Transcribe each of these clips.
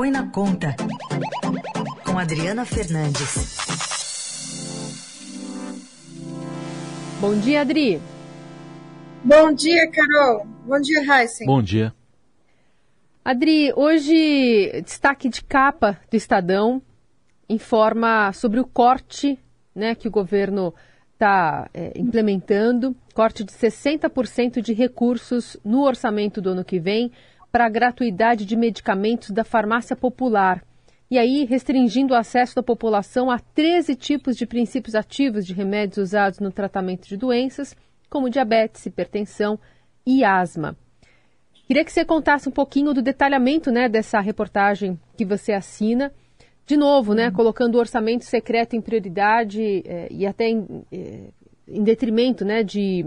Põe na Conta, com Adriana Fernandes. Bom dia, Adri. Bom dia, Carol. Bom dia, Heisen. Bom dia. Adri, hoje, destaque de capa do Estadão informa sobre o corte né, que o governo está é, implementando corte de 60% de recursos no orçamento do ano que vem para a gratuidade de medicamentos da farmácia popular. E aí, restringindo o acesso da população a 13 tipos de princípios ativos de remédios usados no tratamento de doenças, como diabetes, hipertensão e asma. Queria que você contasse um pouquinho do detalhamento né, dessa reportagem que você assina. De novo, né, colocando o orçamento secreto em prioridade é, e até em, é, em detrimento né, de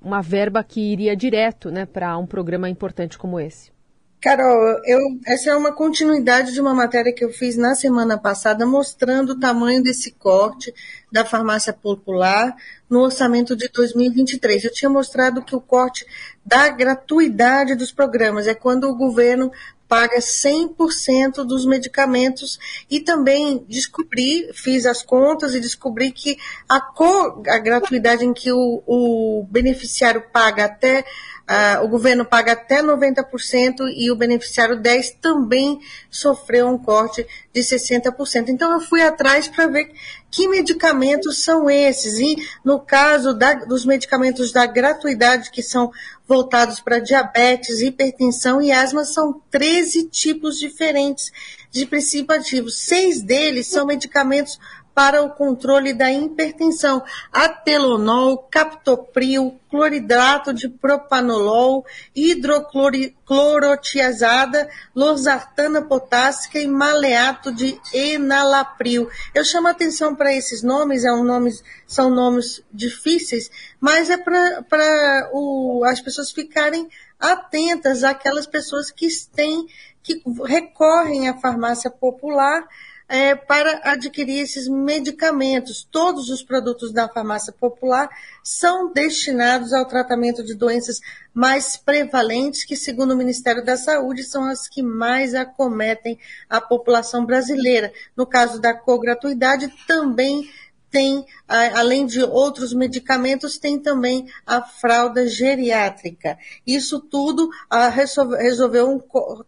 uma verba que iria direto né, para um programa importante como esse. Carol, eu, essa é uma continuidade de uma matéria que eu fiz na semana passada, mostrando o tamanho desse corte da farmácia popular no orçamento de 2023. Eu tinha mostrado que o corte da gratuidade dos programas é quando o governo paga 100% dos medicamentos e também descobri, fiz as contas e descobri que a, co, a gratuidade em que o, o beneficiário paga até Uh, o governo paga até 90% e o beneficiário 10% também sofreu um corte de 60%. Então eu fui atrás para ver que medicamentos são esses. E no caso da, dos medicamentos da gratuidade, que são voltados para diabetes, hipertensão e asma, são 13 tipos diferentes de princípio ativo. Seis deles são medicamentos para o controle da hipertensão, atelonol, captopril, cloridrato de propanolol, hidroclorotiazada, losartana potássica e maleato de enalapril. Eu chamo atenção para esses nomes, é um nomes, são nomes difíceis, mas é para as pessoas ficarem atentas àquelas pessoas que têm, que recorrem à farmácia popular é, para adquirir esses medicamentos. Todos os produtos da farmácia popular são destinados ao tratamento de doenças mais prevalentes, que, segundo o Ministério da Saúde, são as que mais acometem a população brasileira. No caso da cogratuidade, também tem, além de outros medicamentos, tem também a fralda geriátrica. Isso tudo resolveu um,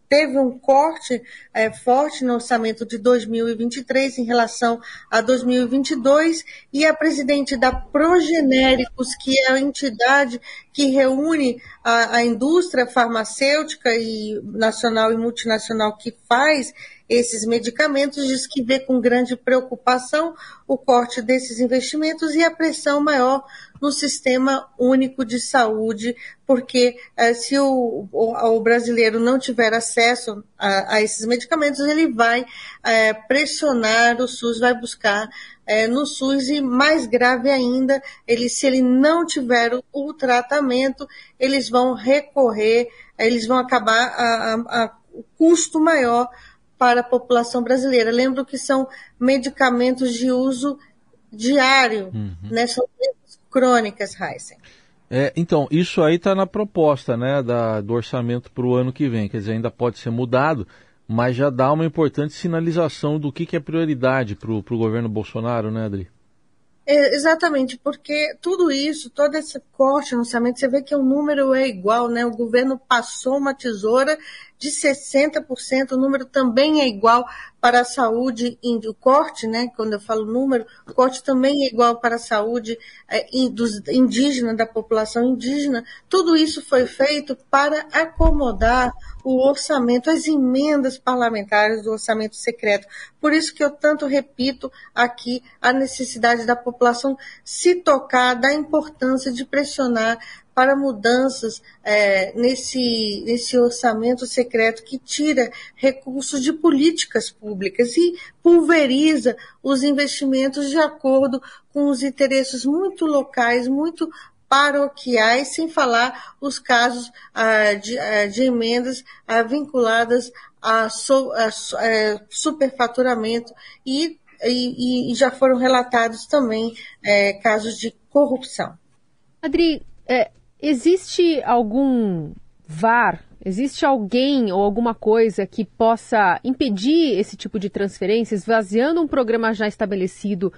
teve um corte é, forte no orçamento de 2023 em relação a 2022 e a presidente da Progenéricos, que é a entidade que reúne a, a indústria farmacêutica e nacional e multinacional que faz esses medicamentos, diz que vê com grande preocupação o corte desses investimentos e a pressão maior no sistema único de saúde, porque eh, se o, o, o, brasileiro não tiver acesso a, a esses medicamentos, ele vai eh, pressionar o SUS, vai buscar eh, no SUS e mais grave ainda, ele, se ele não tiver o, o tratamento, eles vão recorrer, eles vão acabar a, a, a custo maior para a população brasileira. Lembro que são medicamentos de uso diário, uhum. né? São crônicas, Heisen. É, então, isso aí está na proposta né, da, do orçamento para o ano que vem. Quer dizer, ainda pode ser mudado, mas já dá uma importante sinalização do que, que é prioridade para o governo Bolsonaro, né, Adri? É, exatamente, porque tudo isso, todo esse corte no orçamento, você vê que o número é igual, né? O governo passou uma tesoura de 60%, o número também é igual para a saúde, o corte, né, quando eu falo número, o corte também é igual para a saúde dos indígena, da população indígena, tudo isso foi feito para acomodar o orçamento, as emendas parlamentares do orçamento secreto. Por isso que eu tanto repito aqui a necessidade da população se tocar da importância de pressionar para mudanças é, nesse, nesse orçamento secreto que tira recursos de políticas públicas e pulveriza os investimentos de acordo com os interesses muito locais, muito paroquiais, sem falar os casos ah, de, ah, de, emendas ah, vinculadas a, so, a, a, é, superfaturamento e, e, e, já foram relatados também é, casos de corrupção. Adri, é, Existe algum VAR Existe alguém ou alguma coisa que possa impedir esse tipo de transferência, esvaziando um programa já estabelecido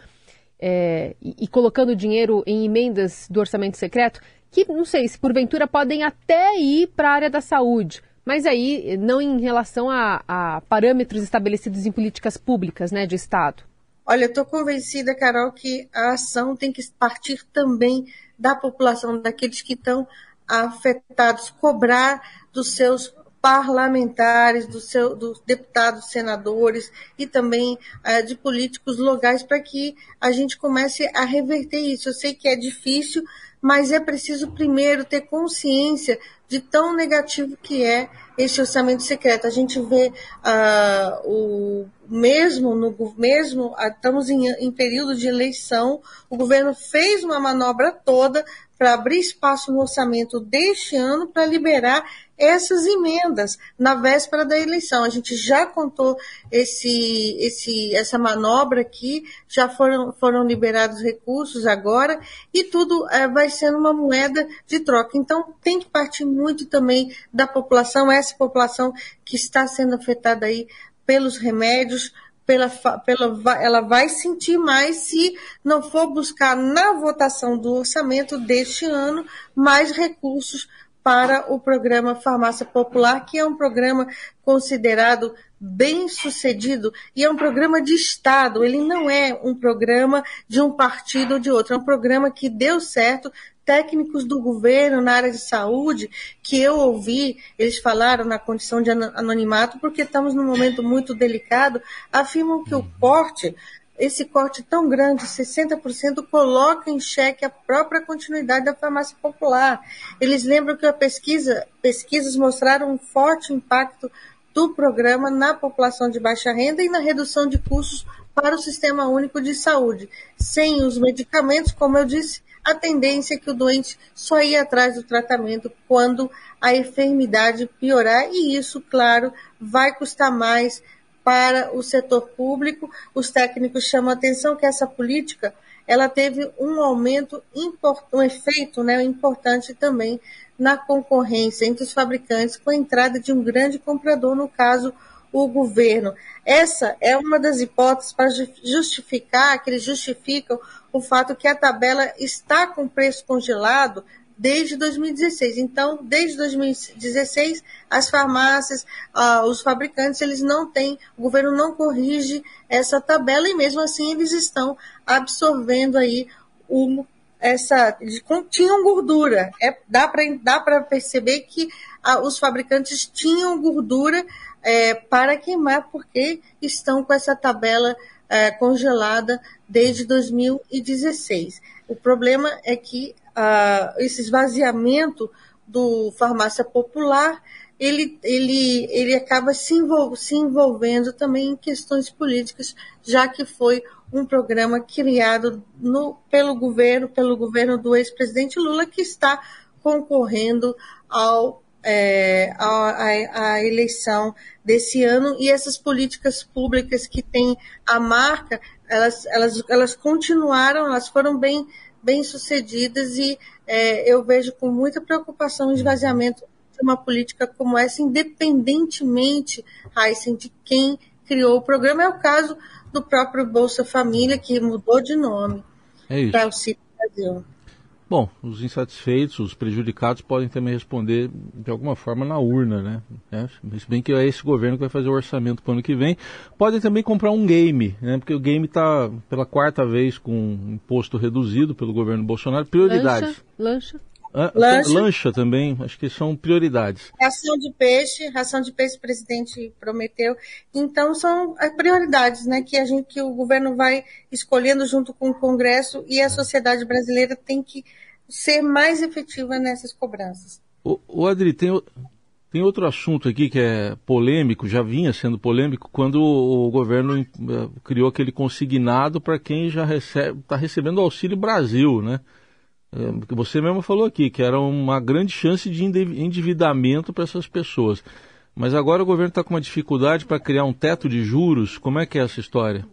é, e, e colocando dinheiro em emendas do orçamento secreto, que não sei se porventura podem até ir para a área da saúde, mas aí não em relação a, a parâmetros estabelecidos em políticas públicas né, de Estado. Olha, estou convencida, Carol, que a ação tem que partir também da população, daqueles que estão afetados, cobrar dos seus parlamentares, do seu, dos deputados, senadores e também uh, de políticos locais para que a gente comece a reverter isso. Eu sei que é difícil, mas é preciso primeiro ter consciência de tão negativo que é esse orçamento secreto. A gente vê uh, o mesmo no mesmo uh, estamos em, em período de eleição, o governo fez uma manobra toda para abrir espaço no orçamento deste ano para liberar essas emendas na véspera da eleição. A gente já contou esse, esse, essa manobra aqui, já foram, foram liberados recursos agora e tudo é, vai sendo uma moeda de troca. Então tem que partir muito também da população, essa população que está sendo afetada aí pelos remédios, pela, pela, ela vai sentir mais se não for buscar na votação do orçamento deste ano mais recursos para o programa Farmácia Popular, que é um programa considerado bem sucedido e é um programa de Estado, ele não é um programa de um partido ou de outro, é um programa que deu certo. Técnicos do governo na área de saúde, que eu ouvi, eles falaram na condição de anonimato, porque estamos num momento muito delicado, afirmam que o corte esse corte tão grande, 60%, coloca em xeque a própria continuidade da farmácia popular. Eles lembram que a pesquisa, pesquisas mostraram um forte impacto do programa na população de baixa renda e na redução de custos para o Sistema Único de Saúde. Sem os medicamentos, como eu disse, a tendência é que o doente só ia atrás do tratamento quando a enfermidade piorar, e isso, claro, vai custar mais para o setor público. Os técnicos chamam a atenção que essa política ela teve um aumento, um efeito né, importante também na concorrência entre os fabricantes com a entrada de um grande comprador, no caso, o governo. Essa é uma das hipóteses para justificar, que eles justificam o fato que a tabela está com preço congelado desde 2016. Então, desde 2016, as farmácias, ah, os fabricantes, eles não têm, o governo não corrige essa tabela e mesmo assim eles estão absorvendo aí o, essa, tinham gordura. É, dá para dá perceber que ah, os fabricantes tinham gordura é, para queimar porque estão com essa tabela é, congelada desde 2016. O problema é que uh, esse esvaziamento do farmácia popular, ele, ele, ele acaba se, envol se envolvendo também em questões políticas, já que foi um programa criado no, pelo governo, pelo governo do ex-presidente Lula, que está concorrendo ao, é, a, eleição desse ano. E essas políticas públicas que têm a marca, elas, elas, elas continuaram, elas foram bem bem-sucedidas e é, eu vejo com muita preocupação o esvaziamento de uma política como essa, independentemente, Heisen, de quem criou o programa. É o caso do próprio Bolsa Família, que mudou de nome é para o Cito Brasil. Bom, os insatisfeitos, os prejudicados podem também responder de alguma forma na urna, né? É, se bem que é esse governo que vai fazer o orçamento para o ano que vem. Podem também comprar um game, né? Porque o game está pela quarta vez com imposto reduzido pelo governo Bolsonaro. Prioridades. Lancha. lancha. Ah, lancha. lancha. também, acho que são prioridades. Ração de peixe, ração de peixe o presidente prometeu. Então são as prioridades, né, que a gente que o governo vai escolhendo junto com o Congresso e a sociedade brasileira tem que ser mais efetiva nessas cobranças. O, o Adri, tem, tem outro assunto aqui que é polêmico, já vinha sendo polêmico, quando o governo eh, criou aquele consignado para quem já está recebendo o Auxílio Brasil, né? É, você mesmo falou aqui que era uma grande chance de endividamento para essas pessoas. Mas agora o governo está com uma dificuldade para criar um teto de juros. Como é que é essa história?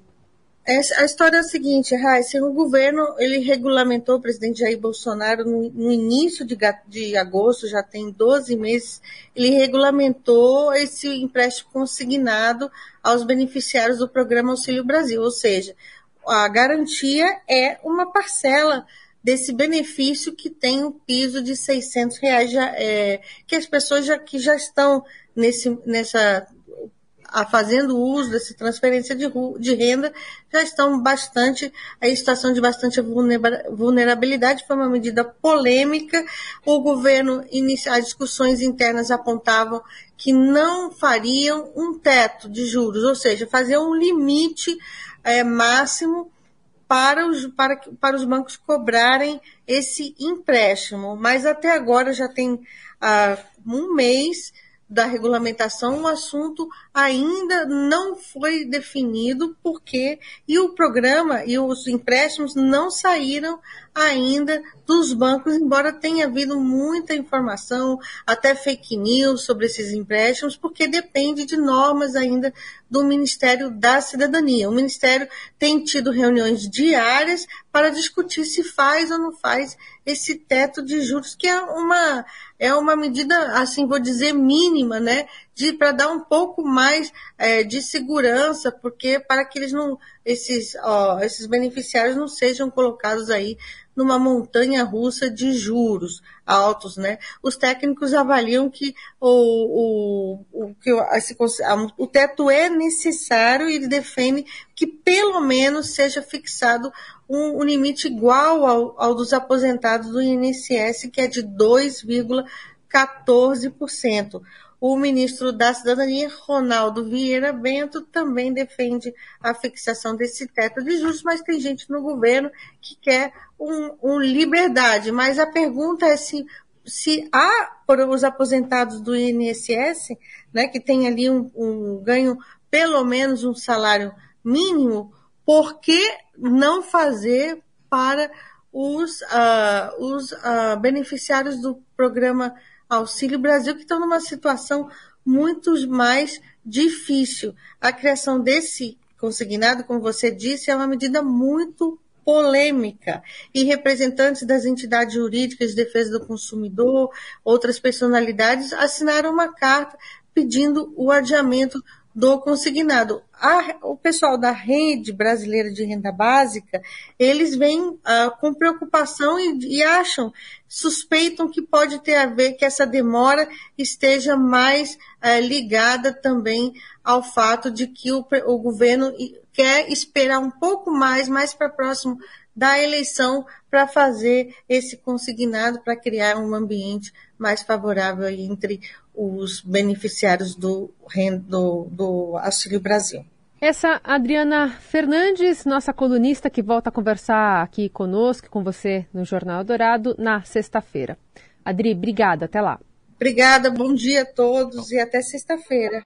a história é a seguinte, Raíssa, o governo, ele regulamentou, o presidente Jair Bolsonaro, no, no início de, de, agosto, já tem 12 meses, ele regulamentou esse empréstimo consignado aos beneficiários do programa Auxílio Brasil, ou seja, a garantia é uma parcela desse benefício que tem um piso de 600 reais, já, é, que as pessoas já, que já estão nesse, nessa a, fazendo uso dessa transferência de, de, renda já estão bastante, em situação de bastante vulnerabilidade, foi uma medida polêmica. O governo, as discussões internas apontavam que não fariam um teto de juros, ou seja, faziam um limite é, máximo para os, para, para os bancos cobrarem esse empréstimo. Mas até agora já tem ah, um mês da regulamentação, o assunto ainda não foi definido porque e o programa e os empréstimos não saíram ainda dos bancos, embora tenha havido muita informação, até fake news sobre esses empréstimos, porque depende de normas ainda do Ministério da Cidadania. O Ministério tem tido reuniões diárias para discutir se faz ou não faz esse teto de juros, que é uma, é uma medida, assim, vou dizer, mínima, né? para dar um pouco mais é, de segurança, porque para que eles não, esses, ó, esses beneficiários não sejam colocados aí numa montanha russa de juros altos, né? Os técnicos avaliam que o, o, o, que esse, o teto é necessário e ele defende que pelo menos seja fixado um, um limite igual ao, ao dos aposentados do INSS, que é de 2,14%. O ministro da Cidadania, Ronaldo Vieira Bento, também defende a fixação desse teto de juros, mas tem gente no governo que quer um, um liberdade. Mas a pergunta é se, se há para os aposentados do INSS, né, que tem ali um, um ganho pelo menos um salário mínimo, por que não fazer para os, uh, os uh, beneficiários do programa Auxílio Brasil, que estão numa situação muito mais difícil. A criação desse consignado, como você disse, é uma medida muito polêmica. E representantes das entidades jurídicas de defesa do consumidor, outras personalidades assinaram uma carta pedindo o adiamento do consignado. A, o pessoal da rede brasileira de renda básica, eles vêm ah, com preocupação e, e, acham, suspeitam que pode ter a ver que essa demora esteja mais ah, ligada também ao fato de que o, o governo quer esperar um pouco mais, mais para próximo da eleição, para fazer esse consignado, para criar um ambiente mais favorável entre os beneficiários do, do, do Auxílio Brasil. Essa Adriana Fernandes, nossa colunista que volta a conversar aqui conosco, com você no Jornal Dourado, na sexta-feira. Adri, obrigada, até lá. Obrigada, bom dia a todos e até sexta-feira.